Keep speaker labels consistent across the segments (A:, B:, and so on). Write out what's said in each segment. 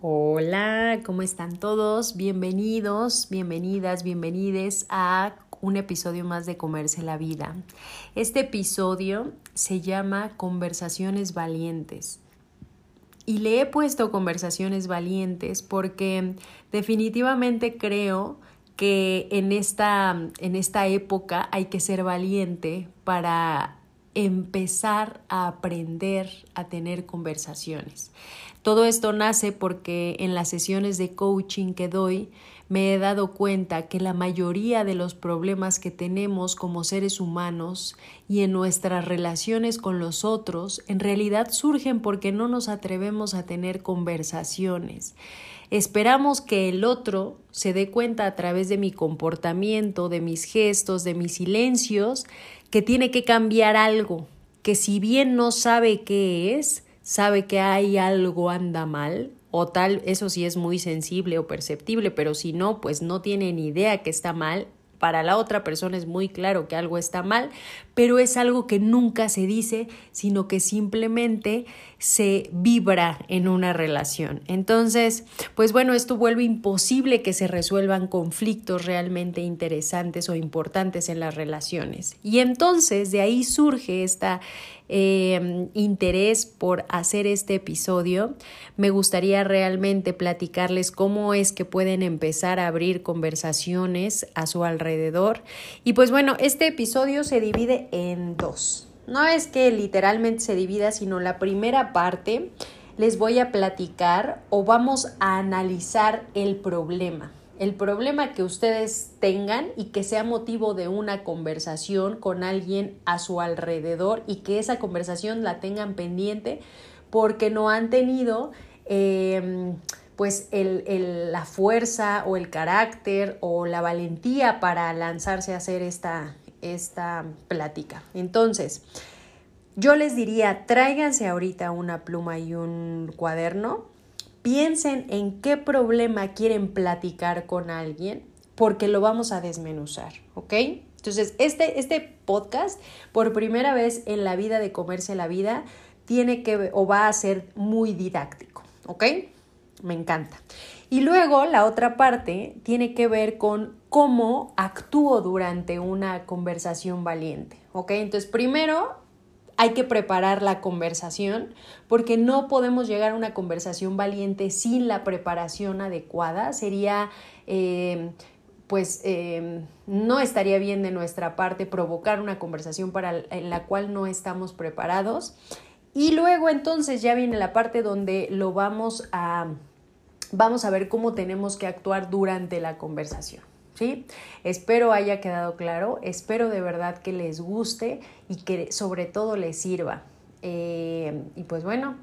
A: Hola, ¿cómo están todos? Bienvenidos, bienvenidas, bienvenides a un episodio más de Comerse la Vida. Este episodio se llama Conversaciones Valientes. Y le he puesto Conversaciones Valientes porque definitivamente creo que en esta, en esta época hay que ser valiente para empezar a aprender a tener conversaciones. Todo esto nace porque en las sesiones de coaching que doy me he dado cuenta que la mayoría de los problemas que tenemos como seres humanos y en nuestras relaciones con los otros en realidad surgen porque no nos atrevemos a tener conversaciones. Esperamos que el otro se dé cuenta a través de mi comportamiento, de mis gestos, de mis silencios, que tiene que cambiar algo, que si bien no sabe qué es, sabe que hay algo anda mal, o tal, eso sí es muy sensible o perceptible, pero si no, pues no tiene ni idea que está mal. Para la otra persona es muy claro que algo está mal, pero es algo que nunca se dice, sino que simplemente se vibra en una relación. Entonces, pues bueno, esto vuelve imposible que se resuelvan conflictos realmente interesantes o importantes en las relaciones. Y entonces de ahí surge esta eh, interés por hacer este episodio. Me gustaría realmente platicarles cómo es que pueden empezar a abrir conversaciones a su alrededor. Y pues bueno, este episodio se divide en dos. No es que literalmente se divida, sino la primera parte les voy a platicar o vamos a analizar el problema. El problema que ustedes tengan y que sea motivo de una conversación con alguien a su alrededor y que esa conversación la tengan pendiente porque no han tenido em, pues la fuerza o el carácter o la valentía para lanzarse a hacer esta, esta plática. Entonces, yo les diría, tráiganse ahorita una pluma y un cuaderno, piensen en qué problema quieren platicar con alguien, porque lo vamos a desmenuzar, ¿ok? Entonces, este, este podcast, por primera vez en la vida de Comerse la Vida, tiene que o va a ser muy didáctico, ¿ok? Me encanta. Y luego la otra parte tiene que ver con cómo actúo durante una conversación valiente. ¿Ok? Entonces, primero hay que preparar la conversación porque no podemos llegar a una conversación valiente sin la preparación adecuada. Sería, eh, pues, eh, no estaría bien de nuestra parte provocar una conversación para la cual no estamos preparados. Y luego entonces ya viene la parte donde lo vamos a vamos a ver cómo tenemos que actuar durante la conversación. Espero haya quedado claro, espero de verdad que les guste y que sobre todo les sirva. Eh, y pues bueno,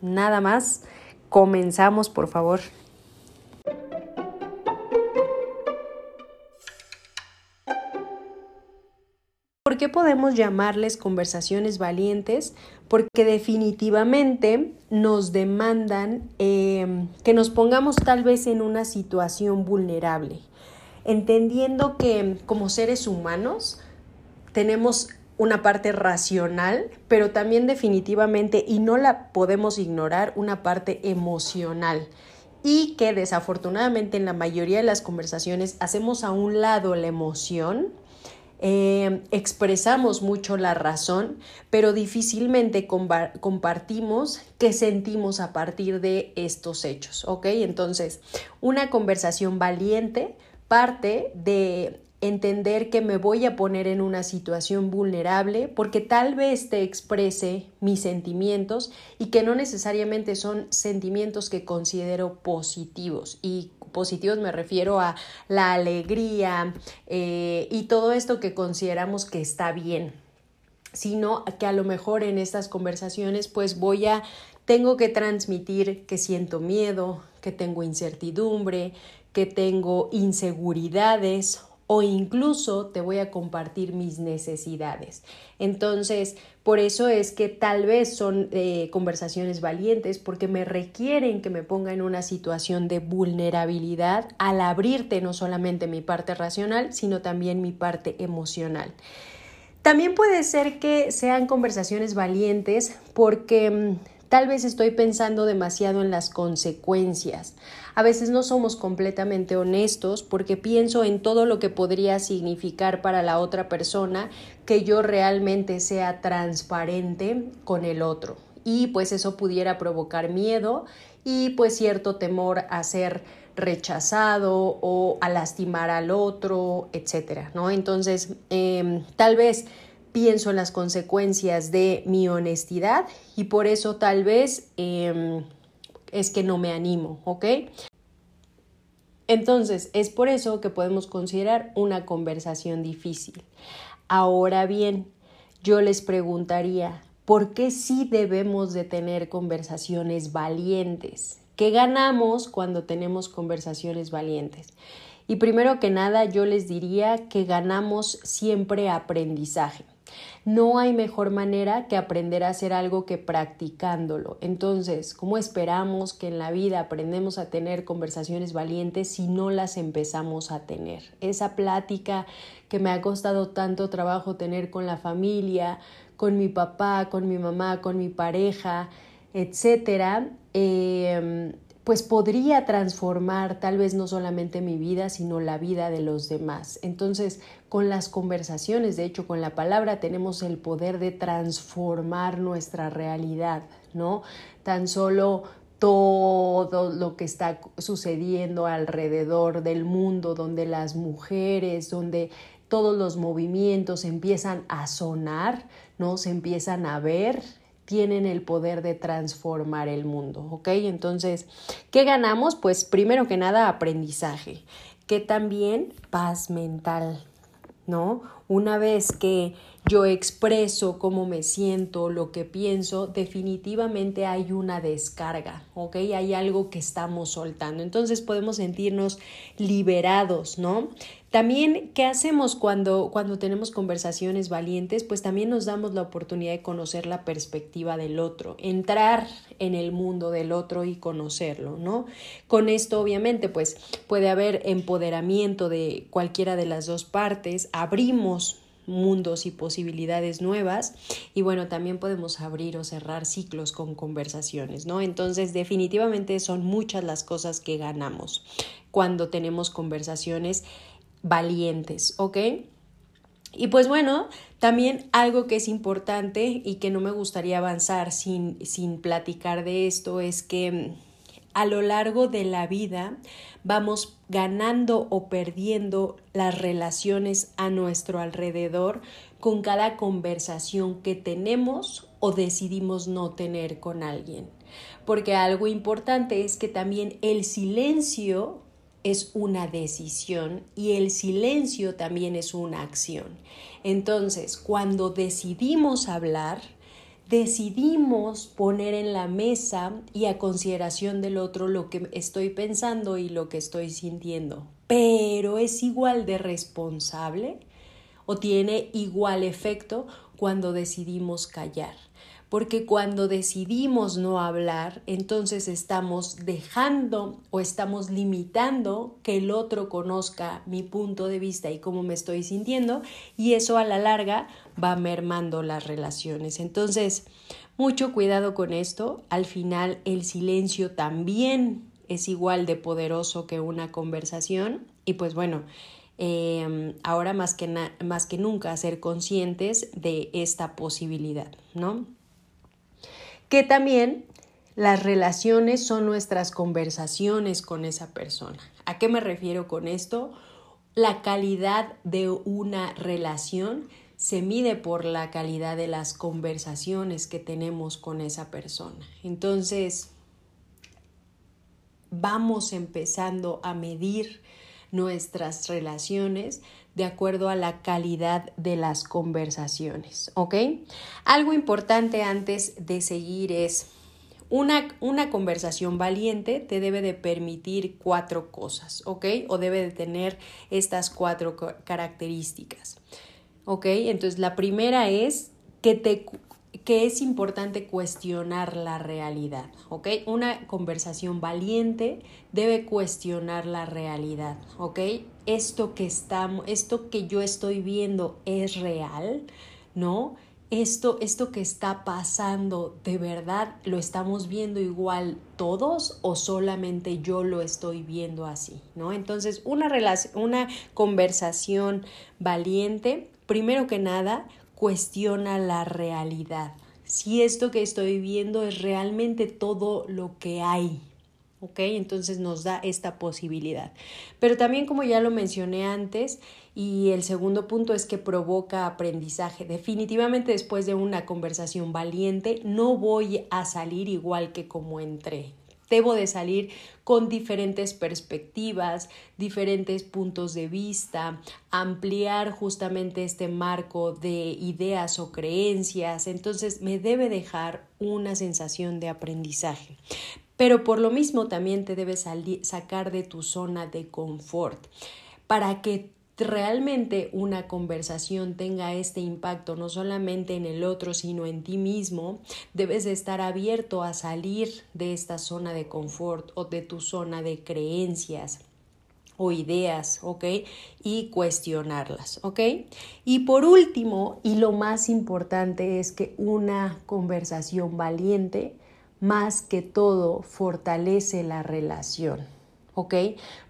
A: nada más, comenzamos por favor. ¿Por qué podemos llamarles conversaciones valientes? Porque definitivamente nos demandan em, que nos pongamos tal vez en una situación vulnerable, entendiendo que como seres humanos tenemos una parte racional, pero también definitivamente, y no la podemos ignorar, una parte emocional y que desafortunadamente en la mayoría de las conversaciones hacemos a un lado la emoción eh, expresamos mucho la razón, pero difícilmente compartimos qué sentimos a partir de estos hechos, ¿ok? Entonces, una conversación valiente parte de entender que me voy a poner en una situación vulnerable porque tal vez te exprese mis sentimientos y que no necesariamente son sentimientos que considero positivos. Y positivos me refiero a la alegría eh, y todo esto que consideramos que está bien, sino que a lo mejor en estas conversaciones pues voy a, tengo que transmitir que siento miedo, que tengo incertidumbre, que tengo inseguridades o incluso te voy a compartir mis necesidades. Entonces, por eso es que tal vez son eh, conversaciones valientes porque me requieren que me ponga en una situación de vulnerabilidad al abrirte no solamente mi parte racional, sino también mi parte emocional. También puede ser que sean conversaciones valientes porque mm, Tal vez estoy pensando demasiado en las consecuencias. A veces no somos completamente honestos porque pienso en todo lo que podría significar para la otra persona que yo realmente sea transparente con el otro. Y pues eso pudiera provocar miedo y pues cierto temor a ser rechazado o a lastimar al otro, etcétera, ¿no? Entonces, em, tal vez pienso en las consecuencias de mi honestidad y por eso tal vez em, es que no me animo, ¿ok? Entonces, es por eso que podemos considerar una conversación difícil. Ahora bien, yo les preguntaría, ¿por qué sí debemos de tener conversaciones valientes? ¿Qué ganamos cuando tenemos conversaciones valientes? Y primero que nada, yo les diría que ganamos siempre aprendizaje. No hay mejor manera que aprender a hacer algo que practicándolo. Entonces, ¿cómo esperamos que en la vida aprendemos a tener conversaciones valientes si no las empezamos a tener? Esa plática que me ha costado tanto trabajo tener con la familia, con mi papá, con mi mamá, con mi pareja, etcétera. Eh, pues podría transformar tal vez no solamente mi vida, sino la vida de los demás. Entonces, con las conversaciones, de hecho, con la palabra tenemos el poder de transformar nuestra realidad, ¿no? Tan solo todo lo que está sucediendo alrededor del mundo, donde las mujeres, donde todos los movimientos empiezan a sonar, ¿no? Se empiezan a ver, tienen el poder de transformar el mundo, ¿ok? Entonces, ¿qué ganamos? Pues primero que nada, aprendizaje, que también paz mental, ¿no? Una vez que yo expreso cómo me siento, lo que pienso, definitivamente hay una descarga, ¿ok? Hay algo que estamos soltando. Entonces podemos sentirnos liberados, ¿no? También, ¿qué hacemos cuando, cuando tenemos conversaciones valientes? Pues también nos damos la oportunidad de conocer la perspectiva del otro, entrar en el mundo del otro y conocerlo, ¿no? Con esto, obviamente, pues puede haber empoderamiento de cualquiera de las dos partes, abrimos mundos y posibilidades nuevas y bueno, también podemos abrir o cerrar ciclos con conversaciones, ¿no? Entonces, definitivamente son muchas las cosas que ganamos cuando tenemos conversaciones valientes, ¿ok? Y pues bueno, también algo que es importante y que no me gustaría avanzar sin, sin platicar de esto es que mm, a lo largo de la vida vamos ganando o perdiendo las relaciones a nuestro alrededor con cada conversación que tenemos o decidimos no tener con alguien. Porque algo importante es que también el silencio es una decisión y el silencio también es una acción. Entonces, cuando decidimos hablar, decidimos poner en la mesa y a consideración del otro lo que estoy pensando y lo que estoy sintiendo. Pero es igual de responsable o tiene igual efecto cuando decidimos callar porque cuando decidimos no hablar, entonces estamos dejando o estamos limitando que el otro conozca mi punto de vista y cómo me estoy sintiendo y eso a la larga va mermando las relaciones. Entonces, mucho cuidado con esto. Al final, el silencio también es igual de poderoso que una conversación y pues bueno, em, ahora más que, más que nunca ser conscientes de esta posibilidad, ¿no? Que también las relaciones son nuestras conversaciones con esa persona. ¿A qué me refiero con esto? La calidad de una relación se mide por la calidad de las conversaciones que tenemos con esa persona. Entonces, vamos empezando a medir nuestras relaciones de acuerdo a la calidad de las conversaciones, ¿ok? Algo importante antes de seguir es una, una, conversación valiente te debe de permitir cuatro cosas, ¿ok? O debe de tener estas cuatro características, ¿ok? Entonces la primera es que te que es importante cuestionar la realidad, ¿ok? Una conversación valiente debe cuestionar la realidad, ¿ok? Esto que estamos, esto que yo estoy viendo es real, ¿no? Esto, esto que está pasando, ¿de verdad lo estamos viendo igual todos o solamente yo lo estoy viendo así? ¿no? Entonces, una, una conversación valiente, primero que nada, cuestiona la realidad. Si esto que estoy viendo es realmente todo lo que hay, ¿ok? Entonces nos da esta posibilidad. Pero también como ya lo mencioné antes, y el segundo punto es que provoca aprendizaje. Definitivamente después de una conversación valiente no voy a salir igual que como entré. Debo de salir con diferentes perspectivas, diferentes puntos de vista, ampliar justamente este marco de ideas o creencias. Entonces me debe dejar una sensación de aprendizaje. Pero por lo mismo también te debes sacar de tu zona de confort para que realmente una conversación tenga este impacto no solamente en el otro sino en ti mismo, debes de estar abierto a salir de esta zona de confort o de tu zona de creencias o ideas, ¿ok? Y cuestionarlas, ¿ok? Y por último, y lo más importante es que una conversación valiente más que todo fortalece la relación, ¿ok?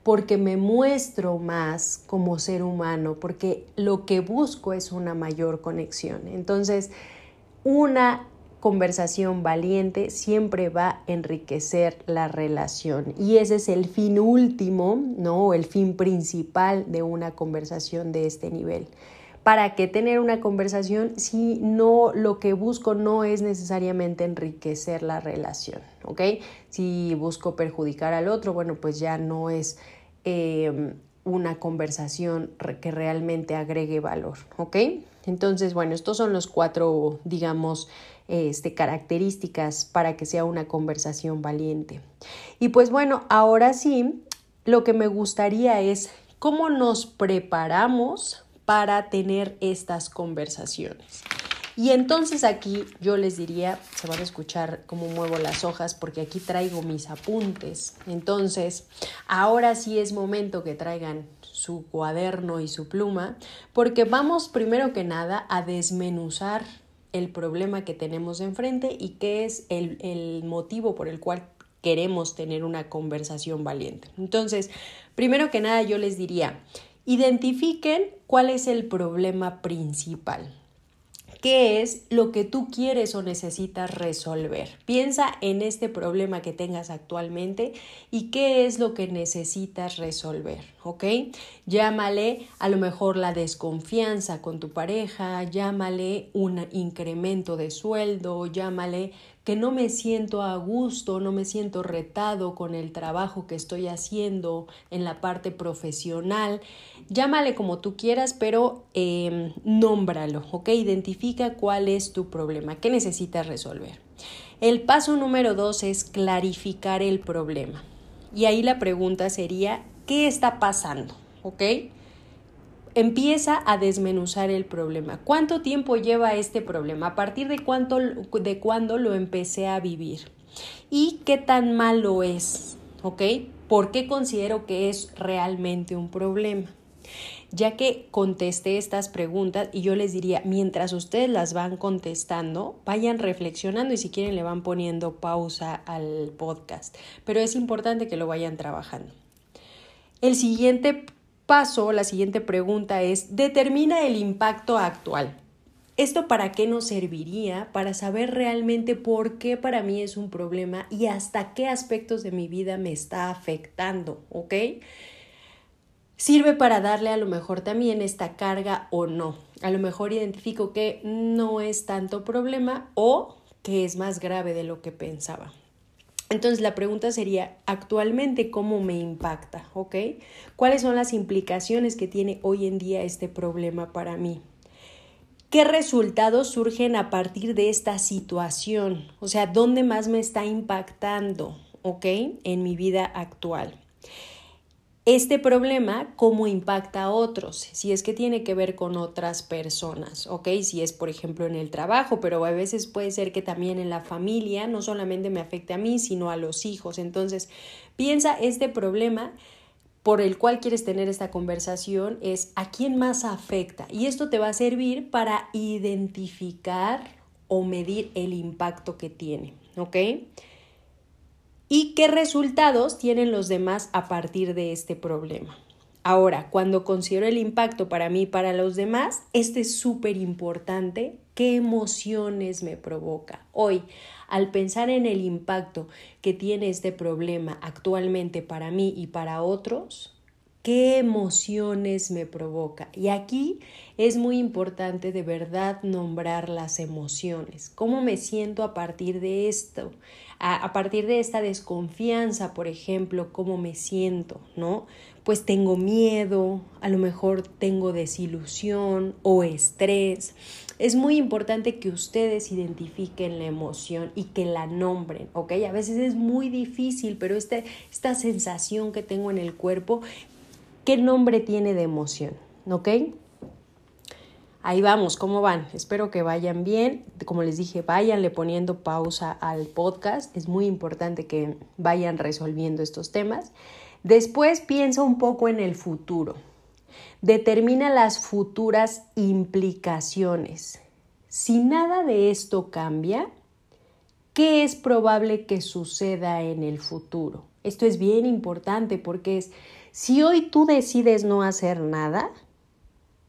A: Porque me muestro más como ser humano, porque lo que busco es una mayor conexión. Entonces, una conversación valiente siempre va a enriquecer la relación y ese es el fin último, ¿no? El fin principal de una conversación de este nivel. ¿Para qué tener una conversación si no lo que busco no es necesariamente enriquecer la relación? ¿Ok? Si busco perjudicar al otro, bueno, pues ya no es em, una conversación que realmente agregue valor. ¿Ok? Entonces, bueno, estos son los cuatro, digamos, este, características para que sea una conversación valiente. Y pues bueno, ahora sí, lo que me gustaría es cómo nos preparamos para tener estas conversaciones. Y entonces aquí yo les diría, se van a escuchar cómo muevo las hojas porque aquí traigo mis apuntes. Entonces, ahora sí es momento que traigan su cuaderno y su pluma porque vamos primero que nada a desmenuzar el problema que tenemos enfrente y qué es el, el motivo por el cual queremos tener una conversación valiente. Entonces, primero que nada yo les diría, Identifiquen cuál es el problema principal. ¿Qué es lo que tú quieres o necesitas resolver? Piensa en este problema que tengas actualmente y qué es lo que necesitas resolver, ¿ok? Llámale a lo mejor la desconfianza con tu pareja, llámale un incremento de sueldo, llámale que no me siento a gusto, no me siento retado con el trabajo que estoy haciendo en la parte profesional. Llámale como tú quieras, pero eh, nómbralo, ¿ok? Identifica cuál es tu problema, qué necesitas resolver. El paso número dos es clarificar el problema. Y ahí la pregunta sería, ¿qué está pasando? ¿Ok? empieza a desmenuzar el problema. ¿Cuánto tiempo lleva este problema? ¿A partir de, cuánto, de cuándo lo empecé a vivir? ¿Y qué tan malo es? ¿Ok? ¿Por qué considero que es realmente un problema? Ya que contesté estas preguntas y yo les diría, mientras ustedes las van contestando, vayan reflexionando y si quieren le van poniendo pausa al podcast. Pero es importante que lo vayan trabajando. El siguiente paso, la siguiente pregunta es, determina el impacto actual. ¿Esto para qué nos serviría? Para saber realmente por qué para mí es un problema y hasta qué aspectos de mi vida me está afectando, ¿ok? Sirve para darle a lo mejor también esta carga o no. A lo mejor identifico que no es tanto problema o que es más grave de lo que pensaba. Entonces la pregunta sería, actualmente, ¿cómo me impacta? ¿Ok? ¿Cuáles son las implicaciones que tiene hoy en día este problema para mí? ¿Qué resultados surgen a partir de esta situación? O sea, ¿dónde más me está impactando? ¿Ok? En mi vida actual este problema cómo impacta a otros, si es que tiene que ver con otras personas, ¿ok? Si es, por ejemplo, en el trabajo, pero a veces puede ser que también en la familia no solamente me afecte a mí, sino a los hijos. Entonces, piensa este problema por el cual quieres tener esta conversación es a quién más afecta. Y esto te va a servir para identificar o medir el impacto que tiene, ¿ok? Y qué resultados tienen los demás a partir de este problema. Ahora, cuando considero el impacto para mí y para los demás, este es súper importante. ¿Qué emociones me provoca? Hoy, al pensar en el impacto que tiene este problema actualmente para mí y para otros, ¿qué emociones me provoca? Y aquí es muy importante de verdad nombrar las emociones. ¿Cómo me siento a partir de esto? A, partir de esta desconfianza, por ejemplo, ¿cómo me siento? ¿No? Pues tengo miedo, a lo mejor tengo desilusión o estrés es muy importante que ustedes identifiquen la emoción y que la nombren, ¿ok? A veces es muy difícil, pero este, esta sensación que tengo en el cuerpo, ¿qué nombre tiene de emoción? ¿Ok? Ahí vamos, ¿cómo van? Espero que vayan bien. Como les dije, váyanle poniendo pausa al podcast. Es muy importante que vayan resolviendo estos temas. Después piensa un poco en el futuro. Determina las futuras implicaciones. Si nada de esto cambia, ¿qué es probable que suceda en el futuro? Esto es bien importante porque es, si hoy tú decides no hacer nada,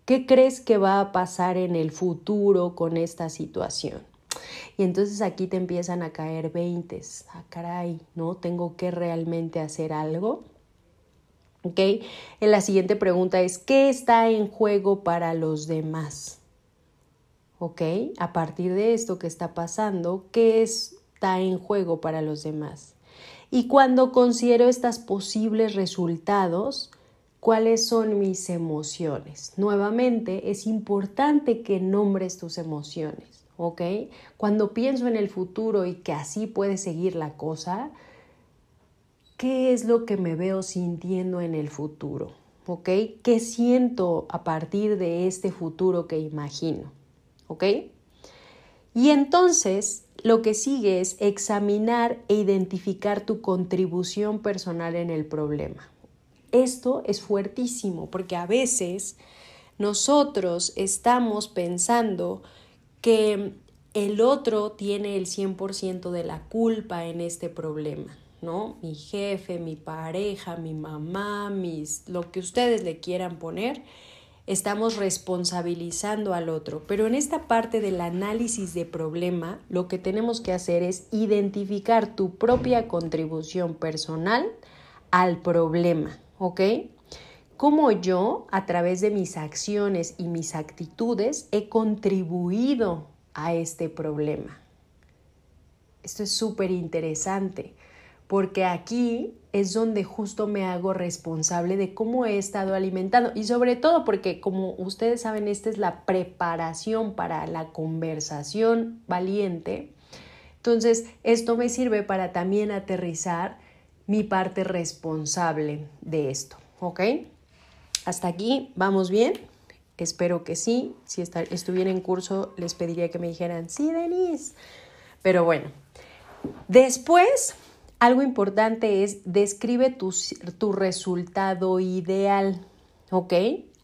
A: ¿qué crees que va a pasar en el futuro con esta situación? Y entonces aquí te empiezan a caer veintes. Ah, caray, ¿no? Tengo que realmente hacer algo. ¿Ok? En la siguiente pregunta es, ¿qué está en juego para los demás? ¿Ok? A partir de esto que está pasando, ¿qué está en juego para los demás? Y cuando considero estos posibles resultados, ¿cuáles son mis emociones? Nuevamente, es importante que nombres tus emociones, ¿ok? Cuando pienso en el futuro y que así puede seguir la cosa, qué es lo que me veo sintiendo en el futuro, ¿ok? ¿Qué siento a partir de este futuro que imagino, ¿ok? Y entonces lo que sigue es examinar e identificar tu contribución personal en el problema. Esto es fuertísimo porque a veces nosotros estamos pensando que el otro tiene el 100% de la culpa en este problema. ¿no? Mi jefe, mi pareja, mi mamá, mis, lo que ustedes le quieran poner, estamos responsabilizando al otro. Pero en esta parte del análisis de problema, lo que tenemos que hacer es identificar tu propia contribución personal al problema, ¿ok? Cómo yo, a través de mis acciones y mis actitudes, he contribuido a este problema. Esto es súper interesante porque aquí es donde justo me hago responsable de cómo he estado alimentando y sobre todo porque como ustedes saben, esta es la preparación para la conversación valiente. Entonces, esto me sirve para también aterrizar mi parte responsable de esto, ¿ok? Hasta aquí, ¿vamos bien? Espero que sí. Si estuviera en curso, les pediría que me dijeran, sí, Denise. Pero bueno, después algo importante es describe tu, tu resultado ideal, ¿ok?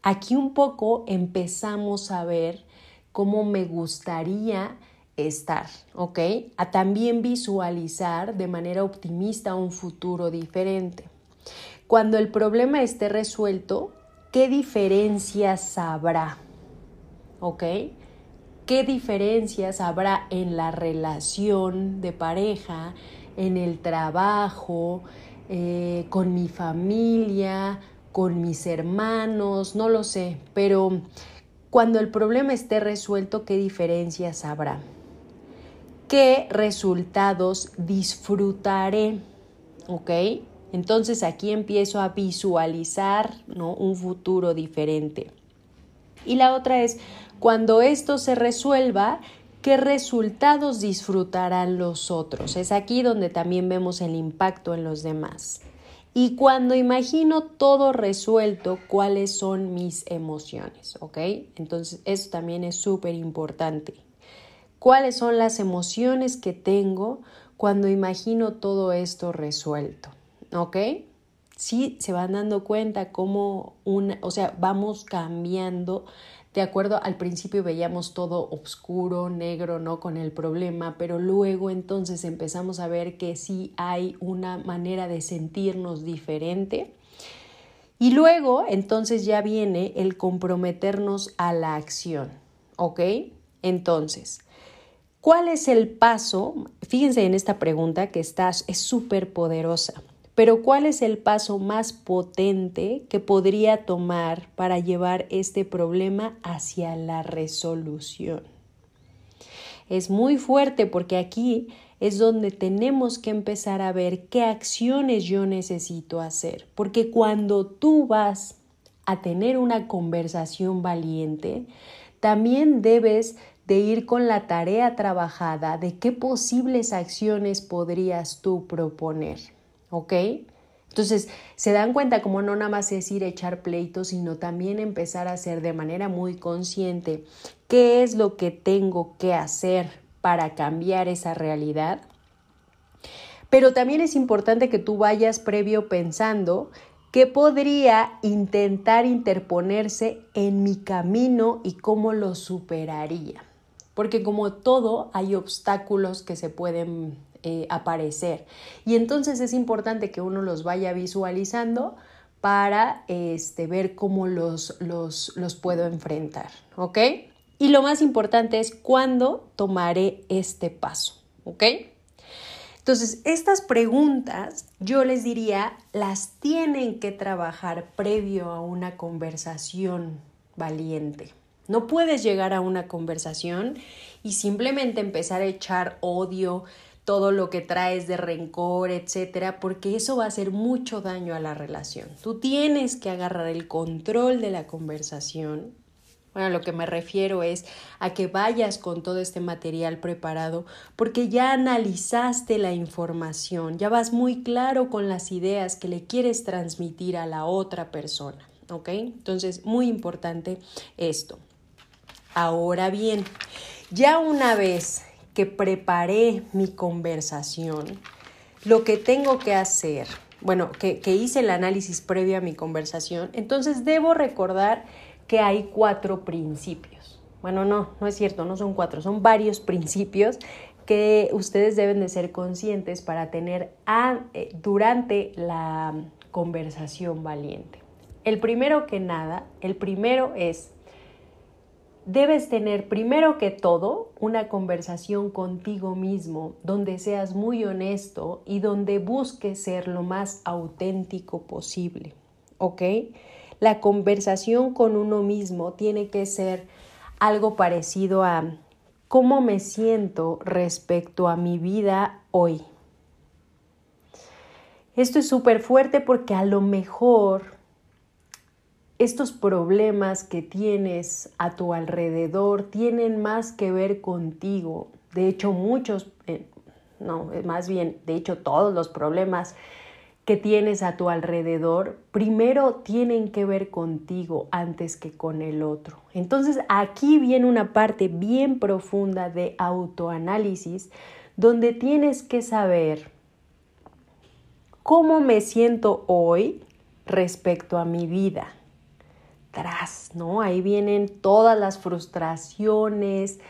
A: Aquí un poco empezamos a ver cómo me gustaría estar, ¿ok? A también visualizar de manera optimista un futuro diferente. Cuando el problema esté resuelto, ¿qué diferencias habrá? ¿Ok? ¿Qué diferencias habrá en la relación de pareja, en el trabajo, eh, con mi familia, con mis hermanos, no lo sé, pero cuando el problema esté resuelto, ¿qué diferencias habrá? ¿Qué resultados disfrutaré? ¿Ok? Entonces aquí empiezo a visualizar ¿no? un futuro diferente. Y la otra es, cuando esto se resuelva, ¿Qué resultados disfrutarán los otros? Es aquí donde también vemos el impacto en los demás. Y cuando imagino todo resuelto, ¿cuáles son mis emociones? ¿Ok? Entonces, eso también es súper importante. ¿Cuáles son las emociones que tengo cuando imagino todo esto resuelto? ¿Ok? sí se van dando cuenta cómo una, o sea, vamos cambiando de acuerdo, al principio veíamos todo oscuro, negro, ¿no? Con el problema, pero luego entonces empezamos a ver que sí hay una manera de sentirnos diferente. Y luego entonces ya viene el comprometernos a la acción, ¿ok? Entonces, ¿cuál es el paso? Fíjense en esta pregunta que estás, es súper poderosa. Pero ¿cuál es el paso más potente que podría tomar para llevar este problema hacia la resolución? Es muy fuerte porque aquí es donde tenemos que empezar a ver qué acciones yo necesito hacer. Porque cuando tú vas a tener una conversación valiente, también debes de ir con la tarea trabajada de qué posibles acciones podrías tú proponer. ¿ok? Entonces, se dan cuenta como no nada más es ir a echar pleitos, sino también empezar a hacer de manera muy consciente qué es lo que tengo que hacer para cambiar esa realidad. Pero también es importante que tú vayas previo pensando qué podría intentar interponerse en mi camino y cómo lo superaría. Porque como todo, hay obstáculos que se pueden eh, aparecer. Y entonces es importante que uno los vaya visualizando para este, ver cómo los, los, los puedo enfrentar, ¿ok? Y lo más importante es cuándo tomaré este paso, ¿ok? Entonces, estas preguntas yo les diría, las tienen que trabajar previo a una conversación valiente. No puedes llegar a una conversación y simplemente empezar a echar odio, todo lo que traes de rencor, etcétera, porque eso va a hacer mucho daño a la relación. Tú tienes que agarrar el control de la conversación. Bueno, lo que me refiero es a que vayas con todo este material preparado porque ya analizaste la información, ya vas muy claro con las ideas que le quieres transmitir a la otra persona, ¿ok? Entonces, muy importante esto. Ahora bien, ya una vez que preparé mi conversación, lo que tengo que hacer, bueno, que, hice el análisis previo a mi conversación, entonces debo recordar que hay cuatro principios. Bueno, no, no es cierto, no son cuatro, son varios principios que ustedes deben de ser conscientes para tener eh, durante la conversación valiente. El primero que nada, el primero es debes tener primero que todo una conversación contigo mismo donde seas muy honesto y donde busques ser lo más auténtico posible. ¿Ok? La conversación con uno mismo tiene que ser algo parecido a cómo me siento respecto a mi vida hoy. Esto es súper fuerte porque a lo mejor estos problemas que tienes a tu alrededor tienen más que ver contigo. De hecho, muchos, eh, no, más bien, de hecho, todos los problemas que tienes a tu alrededor, primero tienen que ver contigo antes que con el otro. Entonces, aquí viene una parte bien profunda de autoanálisis donde tienes que saber cómo me siento hoy respecto a mi vida ¿no? Ahí vienen todas las frustraciones,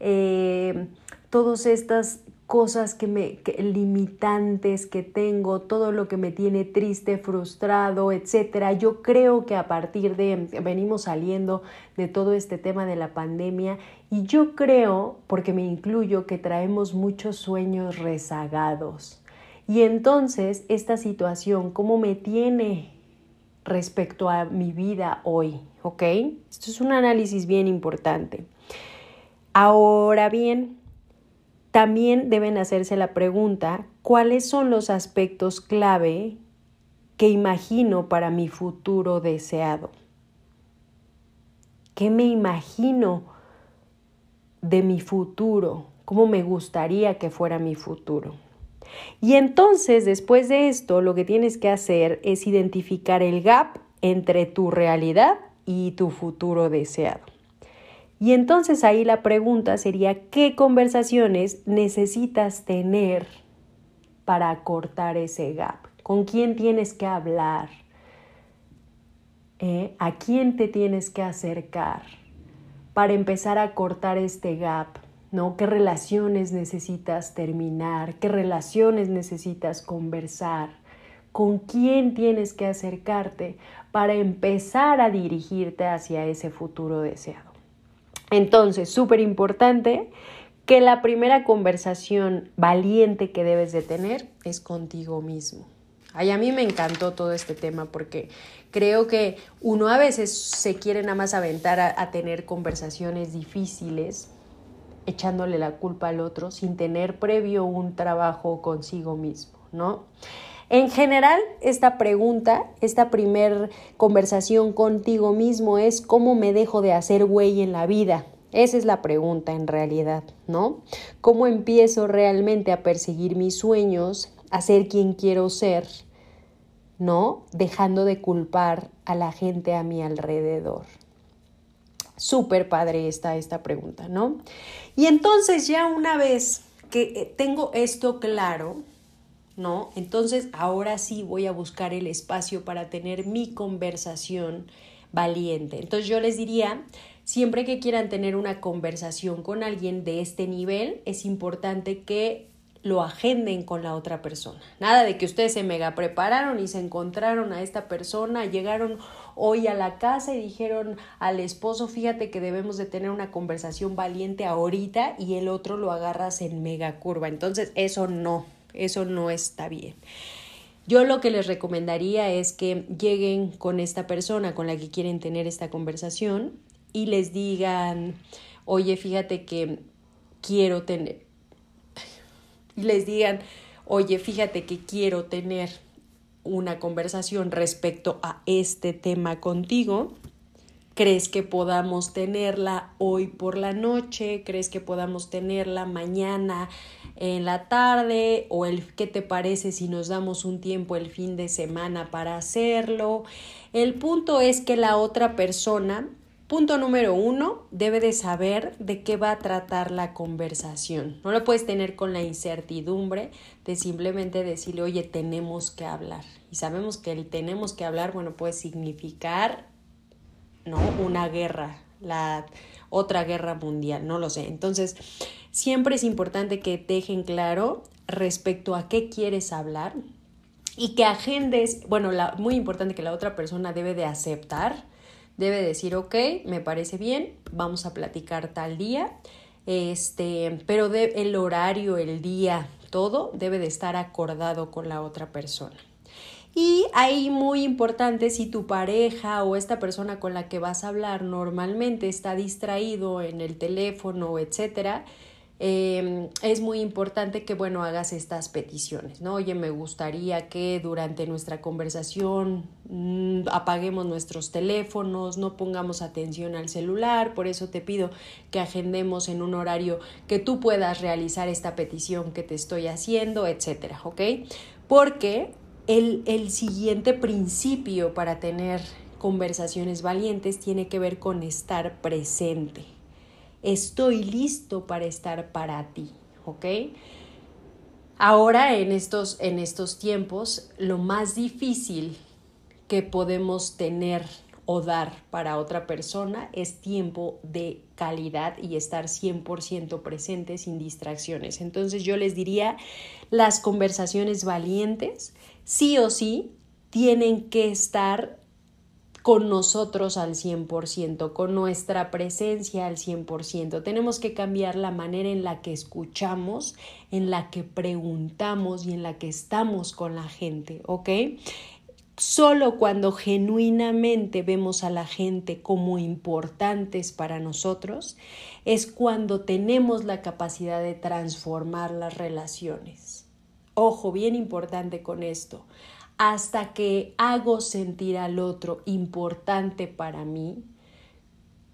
A: eh, todas estas cosas que me limitantes que tengo, todo lo que me tiene triste, frustrado, etcétera. Yo creo que a partir de venimos saliendo de todo este tema de la pandemia y yo creo, porque me incluyo, que traemos muchos sueños rezagados. Y entonces esta situación, ¿cómo me tiene respecto a mi vida hoy, ¿ok? Esto es un análisis bien importante. Ahora bien, también deben hacerse la pregunta, ¿cuáles son los aspectos clave que imagino para mi futuro deseado? ¿Qué me imagino de mi futuro? ¿Cómo me gustaría que fuera mi futuro? Y entonces, después de esto, lo que tienes que hacer es identificar el gap entre tu realidad y tu futuro deseado. Y entonces ahí la pregunta sería, ¿qué conversaciones necesitas tener para cortar ese gap? con quién tienes que hablar, ¿Eh? a quién te tienes que acercar para empezar a cortar este gap, ¿no? ¿Qué relaciones necesitas terminar? ¿Qué relaciones necesitas conversar? ¿Con quién tienes que acercarte para empezar a dirigirte hacia ese futuro deseado? Entonces, súper importante que la primera conversación valiente que debes de tener es contigo mismo. Ay, a mí me encantó todo este tema porque creo que uno a veces se quiere nada más aventar a, tener conversaciones difíciles echándole la culpa al otro sin tener previo un trabajo consigo mismo, ¿no? En general, esta pregunta, esta primer conversación contigo mismo es cómo me dejo de hacer güey en la vida. Esa es la pregunta en realidad, ¿no? ¿Cómo empiezo realmente a perseguir mis sueños, a ser quien quiero ser, ¿no? Dejando de culpar a la gente a mi alrededor. Súper padre está esta pregunta, ¿no? Y entonces ya una vez que eh, tengo esto claro, ¿no? Entonces ahora sí voy a buscar el espacio para tener mi conversación valiente. Entonces yo les diría, siempre que quieran tener una conversación con alguien de este nivel, es importante que lo agenden con la otra persona. Nada de que ustedes se mega prepararon y se encontraron a esta persona, llegaron hoy a la casa y dijeron al esposo, fíjate que debemos de tener una conversación valiente ahorita y el otro lo agarras en mega curva. Entonces eso no, eso no está bien. Yo lo que les recomendaría es que lleguen con esta persona con la que quieren tener esta conversación y les digan, oye, fíjate que quiero tener, y les digan, oye, fíjate que quiero tener una conversación respecto a este tema contigo. ¿Crees que podamos tenerla hoy por la noche? ¿Crees que podamos tenerla mañana en la tarde? ¿O el qué te parece si nos damos un tiempo el fin de semana para hacerlo? El punto es que la otra persona Punto número uno, debe de saber de qué va a tratar la conversación. No lo puedes tener con la incertidumbre de simplemente decirle, oye, tenemos que hablar. Y sabemos que el tenemos que hablar, bueno, puede significar, ¿no? Una guerra, la otra guerra mundial, no lo sé. Entonces, siempre es importante que dejen claro respecto a qué quieres hablar y que agendes, bueno, la, muy importante que la otra persona debe de aceptar debe decir, ok, me parece bien, vamos a platicar tal día, este, pero el horario, el día, todo debe de estar acordado con la otra persona. Y ahí muy importante si tu pareja o esta persona con la que vas a hablar normalmente está distraído en el teléfono, etcétera, Em, es muy importante que, bueno, hagas estas peticiones, ¿no? Oye, me gustaría que durante nuestra conversación mm, apaguemos nuestros teléfonos, no pongamos atención al celular, por eso te pido que agendemos en un horario que tú puedas realizar esta petición que te estoy haciendo, etcétera, ¿ok? Porque el, el siguiente principio para tener conversaciones valientes tiene que ver con estar presente estoy listo para estar para ti, ¿ok? Ahora en estos, en estos tiempos, lo más difícil que podemos tener o dar para otra persona es tiempo de calidad y estar 100% presente sin distracciones. Entonces yo les diría, las conversaciones valientes sí o sí tienen que estar con nosotros al 100%, con nuestra presencia al 100%. Tenemos que cambiar la manera en la que escuchamos, en la que preguntamos y en la que estamos con la gente, ¿ok? Solo cuando genuinamente vemos a la gente como importantes para nosotros es cuando tenemos la capacidad de transformar las relaciones. Ojo, bien importante con esto hasta que hago sentir al otro importante para mí,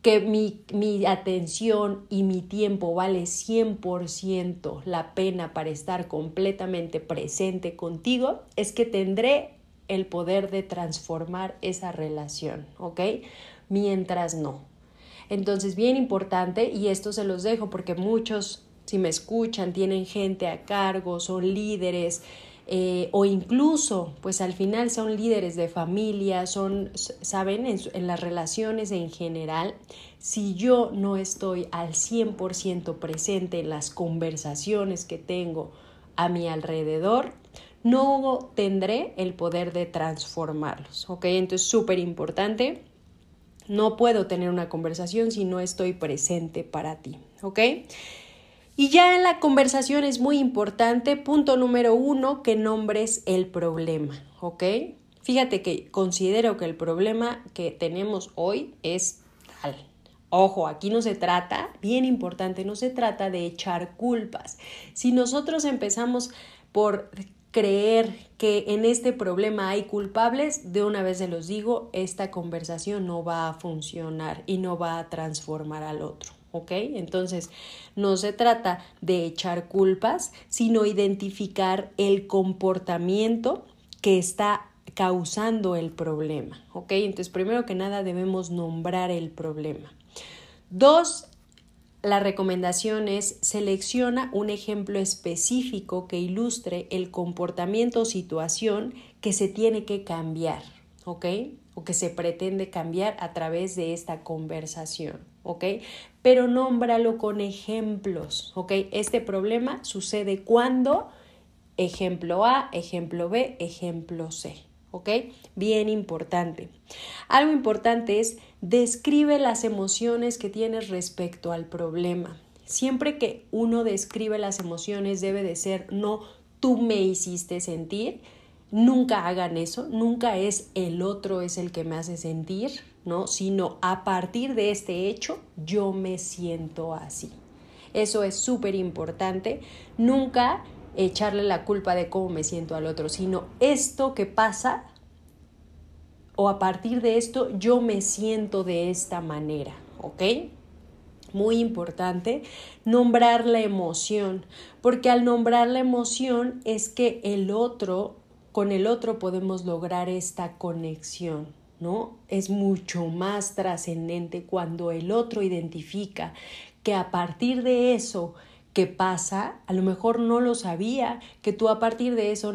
A: que mi, mi, atención y mi tiempo vale 100% la pena para estar completamente presente contigo, es que tendré el poder de transformar esa relación, ¿ok? Mientras no. Entonces, bien importante, y esto se los dejo porque muchos, si me escuchan, tienen gente a cargo, son líderes, eh, o incluso, pues al final son líderes de familia, son, saben, en, en las relaciones en general, si yo no estoy al 100% presente en las conversaciones que tengo a mi alrededor, no tendré el poder de transformarlos, ¿ok? Entonces, súper importante, no puedo tener una conversación si no estoy presente para ti, ¿ok? Y ya en la conversación es muy importante, punto número uno, que nombres el problema, ¿ok? Fíjate que considero que el problema que tenemos hoy es tal. Ojo, aquí no se trata, bien importante, no se trata de echar culpas. Si nosotros empezamos por creer que en este problema hay culpables, de una vez se los digo, esta conversación no va a funcionar y no va a transformar al otro. ¿Ok? Entonces, no se trata de echar culpas, sino identificar el comportamiento que está causando el problema, ¿ok? Entonces, primero que nada debemos nombrar el problema. Dos, la recomendación es selecciona un ejemplo específico que ilustre el comportamiento o situación que se tiene que cambiar, ¿ok? O que se pretende cambiar a través de esta conversación, ¿ok? Pero nómbralo con ejemplos, ¿ok? Este problema sucede cuando ejemplo A, ejemplo B, ejemplo C, ¿ok? Bien importante. Algo importante es describe las emociones que tienes respecto al problema. Siempre que uno describe las emociones debe de ser no tú me hiciste sentir, nunca hagan eso, nunca es el otro es el que me hace sentir, ¿no? Sino a partir de este hecho yo me siento así. Eso es súper importante. Nunca echarle la culpa de cómo me siento al otro, sino esto que pasa o a partir de esto yo me siento de esta manera, ¿ok? Muy importante, nombrar la emoción, porque al nombrar la emoción es que el otro, con el otro podemos lograr esta conexión, ¿no? Es mucho más trascendente cuando el otro identifica que a partir de eso que pasa, a lo mejor no lo sabía, que tú a partir de eso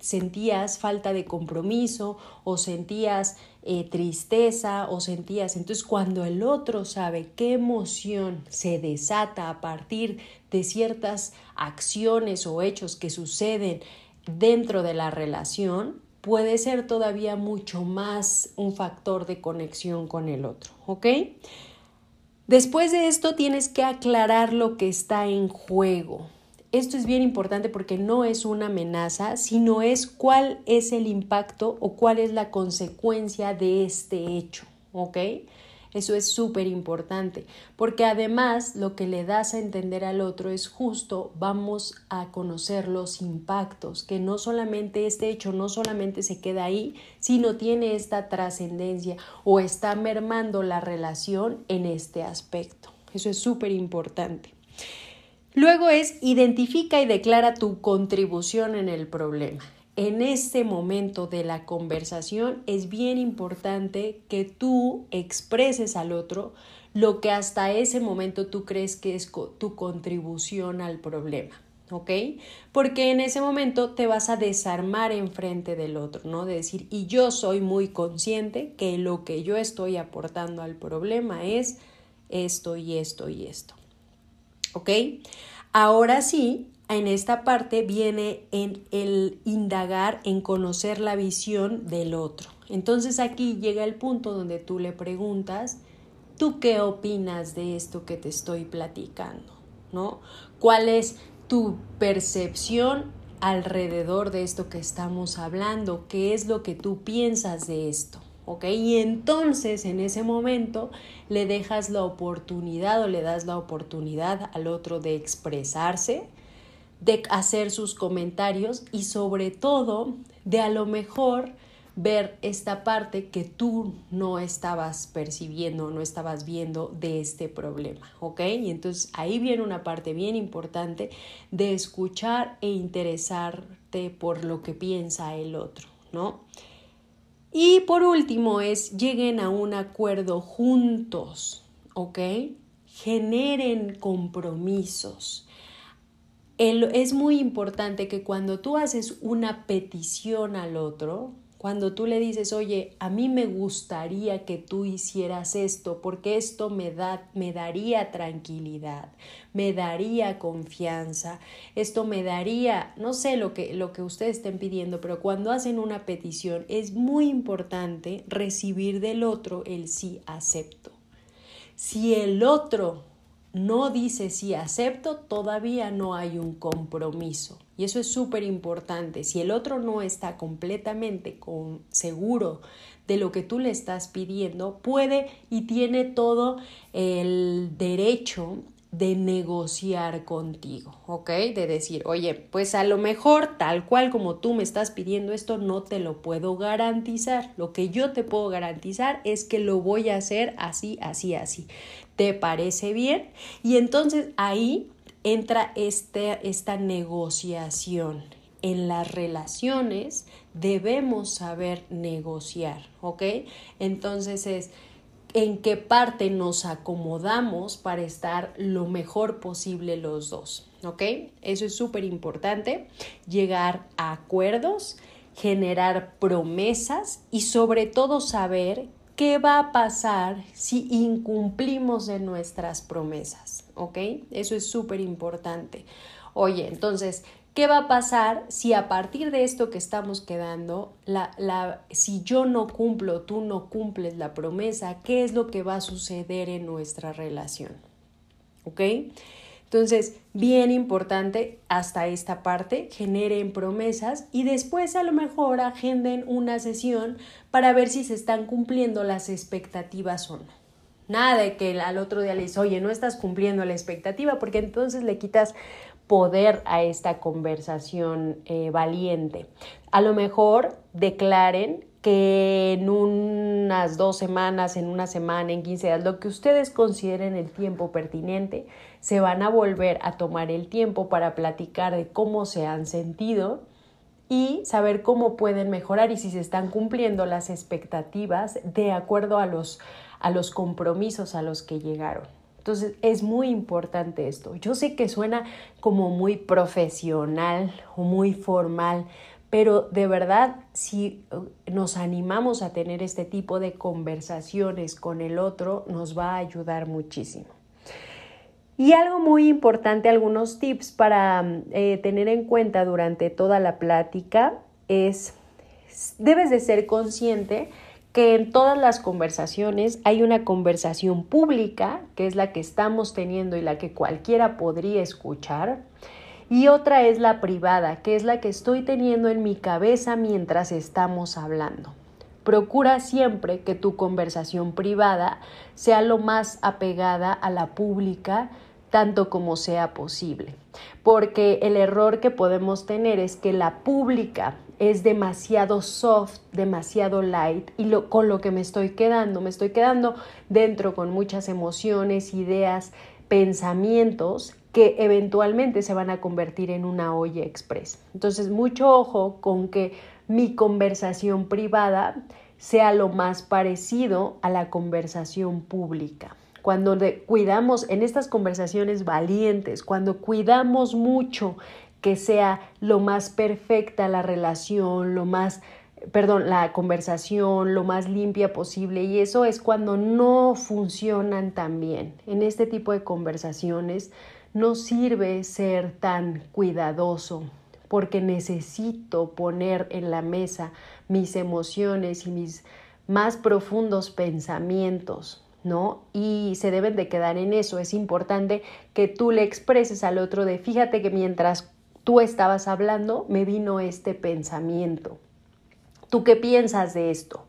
A: sentías falta de compromiso o sentías eh, tristeza o sentías. Entonces cuando el otro sabe qué emoción se desata a partir de ciertas acciones o hechos que suceden dentro de la relación, puede ser todavía mucho más un factor de conexión con el otro, ¿ok? Después de esto tienes que aclarar lo que está en juego. Esto es bien importante porque no es una amenaza, sino es cuál es el impacto o cuál es la consecuencia de este hecho, ¿ok? Eso es súper importante, porque además lo que le das a entender al otro es justo, vamos a conocer los impactos, que no solamente este hecho no solamente se queda ahí, sino tiene esta trascendencia o está mermando la relación en este aspecto. Eso es súper importante. Luego es identifica y declara tu contribución en el problema en este momento de la conversación es bien importante que tú expreses al otro lo que hasta ese momento tú crees que es tu contribución al problema. ¿ok? Porque en ese momento te vas a desarmar enfrente del otro, ¿no? De decir, y yo soy muy consciente que lo que yo estoy aportando al problema es esto y esto y esto, ¿ok? Ahora sí, en esta parte viene en el indagar, en conocer la visión del otro. Entonces aquí llega el punto donde tú le preguntas, ¿tú qué opinas de esto que te estoy platicando? ¿No? ¿Cuál es tu percepción alrededor de esto que estamos hablando? ¿Qué es lo que tú piensas de esto? ¿Ok? Y entonces en ese momento le dejas la oportunidad o le das la oportunidad al otro de expresarse, de hacer sus comentarios y sobre todo de a lo mejor ver esta parte que tú no estabas percibiendo, no estabas viendo de este problema, ¿ok? Y entonces ahí viene una parte bien importante de escuchar e interesarte por lo que piensa el otro, ¿no? Y por último es lleguen a un acuerdo juntos, ¿ok? Generen compromisos es muy importante que cuando tú haces una petición al otro, cuando tú le dices, oye, a mí me gustaría que tú hicieras esto, porque esto me, da, me daría tranquilidad, me daría confianza, esto me daría, no sé lo que, lo que ustedes estén pidiendo, pero cuando hacen una petición es muy importante recibir del otro el sí acepto. Si el otro no dice sí acepto, todavía no hay un compromiso. Y eso es súper importante. Si el otro no está completamente con, seguro de lo que tú le estás pidiendo, puede y tiene todo el derecho de negociar contigo, ¿ok? De decir, oye, pues a lo mejor tal cual como tú me estás pidiendo esto, no te lo puedo garantizar. Lo que yo te puedo garantizar es que lo voy a hacer así, así, así. ¿Te parece bien? Y entonces ahí entra este, esta negociación. En las relaciones debemos saber negociar, ¿ok? Entonces es en qué parte nos acomodamos para estar lo mejor posible los dos, ¿ok? Eso es súper importante, llegar a acuerdos, generar promesas y sobre todo saber qué va a pasar si incumplimos de nuestras promesas, ¿ok? Eso es súper importante. Oye, entonces, ¿Qué va a pasar si a partir de esto que estamos quedando, la, la, si yo no cumplo, tú no cumples la promesa, qué es lo que va a suceder en nuestra relación? ¿Ok? Entonces, bien importante hasta esta parte, generen promesas y después a lo mejor agenden una sesión para ver si se están cumpliendo las expectativas o no. Nada de que al otro día le dices, oye, no estás cumpliendo la expectativa, porque entonces le quitas poder a esta conversación eh, valiente. A lo mejor declaren que en unas dos semanas, en una semana, en 15 días, lo que ustedes consideren el tiempo pertinente, se van a volver a tomar el tiempo para platicar de cómo se han sentido y saber cómo pueden mejorar y si se están cumpliendo las expectativas de acuerdo a los, a los compromisos a los que llegaron. Entonces es muy importante esto. Yo sé que suena como muy profesional o muy formal, pero de verdad si uh, nos animamos a tener este tipo de conversaciones con el otro, nos va a ayudar muchísimo. Y algo muy importante, algunos tips para eh, tener en cuenta durante toda la plática es, debes de ser consciente que en todas las conversaciones hay una conversación pública, que es la que estamos teniendo y la que cualquiera podría escuchar, y otra es la privada, que es la que estoy teniendo en mi cabeza mientras estamos hablando. Procura siempre que tu conversación privada sea lo más apegada a la pública, tanto como sea posible. Porque el error que podemos tener es que la pública es demasiado soft, demasiado light y lo, con lo que me estoy quedando, me estoy quedando dentro con muchas emociones, ideas, pensamientos que eventualmente se van a convertir en una olla express. Entonces, mucho ojo con que mi conversación privada sea lo más parecido a la conversación pública. Cuando cuidamos en estas conversaciones valientes, cuando cuidamos mucho que sea lo más perfecta la relación, lo más, perdón, la conversación, lo más limpia posible. Y eso es cuando no funcionan tan bien. En este tipo de conversaciones no sirve ser tan cuidadoso porque necesito poner en la mesa mis emociones y mis más profundos pensamientos, ¿no? Y se deben de quedar en eso. Es importante que tú le expreses al otro de, fíjate que mientras tú estabas hablando, me vino este pensamiento. ¿Tú qué piensas de esto?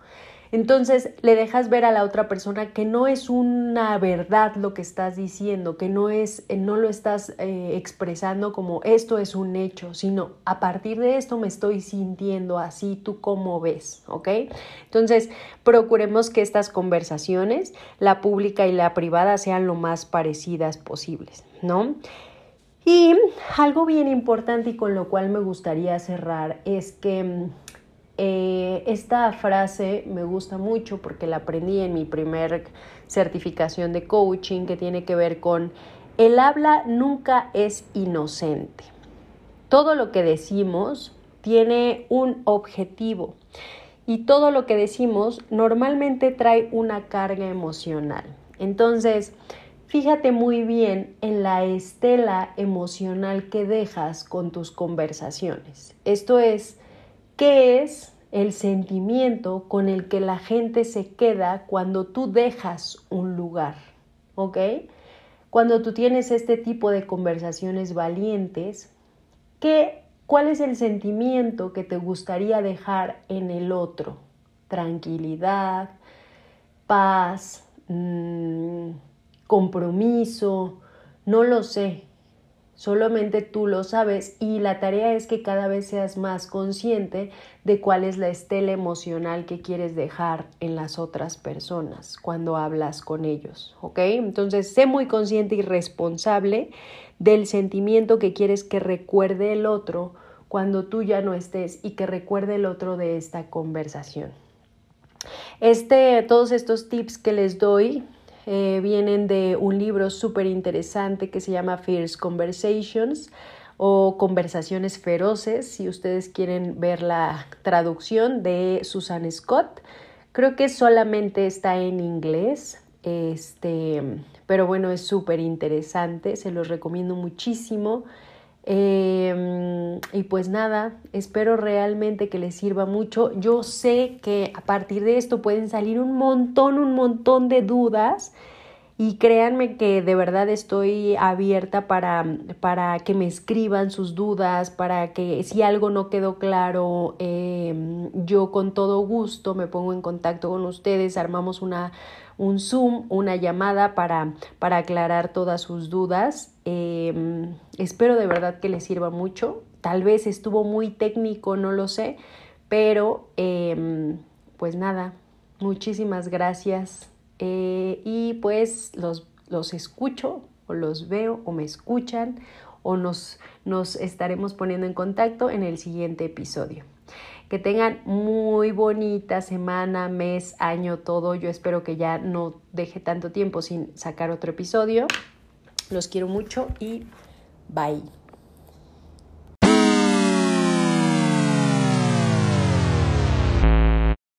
A: Entonces le dejas ver a la otra persona que no es una verdad lo que estás diciendo, que no es, eh, no lo estás eh, expresando como esto es un hecho, sino a partir de esto me estoy sintiendo así, tú cómo ves, ¿ok? Entonces procuremos que estas conversaciones, la pública y la privada, sean lo más parecidas posibles, ¿no? Y algo bien importante y con lo cual me gustaría cerrar es que mm, eh, esta frase me gusta mucho porque la aprendí en mi primer certificación de coaching que tiene que ver con el habla nunca es inocente. todo lo que decimos tiene un objetivo y todo lo que decimos normalmente trae una carga emocional. Entonces, fíjate muy bien en la estela emocional que dejas con tus conversaciones. Esto es, ¿qué es el sentimiento con el que la gente se queda cuando tú dejas un lugar? ¿Ok? Cuando tú tienes este tipo de conversaciones valientes, ¿qué ¿Cuál es el sentimiento que te gustaría dejar en el otro? Tranquilidad, paz, mm, compromiso, no lo sé. Solamente tú lo sabes y la tarea es que cada vez seas más consciente de cuál es la estela emocional que quieres dejar en las otras personas cuando hablas con ellos, ¿ok? Entonces, sé muy consciente y responsable del sentimiento que quieres que recuerde el otro cuando tú ya no estés y que recuerde el otro de esta conversación. Este, todos estos tips que les doy eh, vienen de un libro súper interesante que se llama Fierce Conversations o Conversaciones Feroces, si ustedes quieren ver la traducción de Susan Scott. Creo que solamente está en inglés, este, pero bueno, es súper interesante, se los recomiendo muchísimo. Em, y pues nada, espero realmente que les sirva mucho. Yo sé que a partir de esto pueden salir un montón, un montón de dudas. Y créanme que de verdad estoy abierta para, para que me escriban sus dudas, para que si algo no quedó claro, em, yo con todo gusto me pongo en contacto con ustedes, armamos una, un Zoom, una llamada para, para aclarar todas sus dudas. Em, espero de verdad que les sirva mucho. Tal vez estuvo muy técnico, no lo sé, pero em, pues nada, muchísimas gracias. Eh, y pues los, los escucho o los veo o me escuchan o nos, nos estaremos poniendo en contacto en el siguiente episodio. Que tengan muy bonita semana, mes, año, todo. Yo espero que ya no deje tanto tiempo sin sacar otro episodio. Los quiero mucho y bye.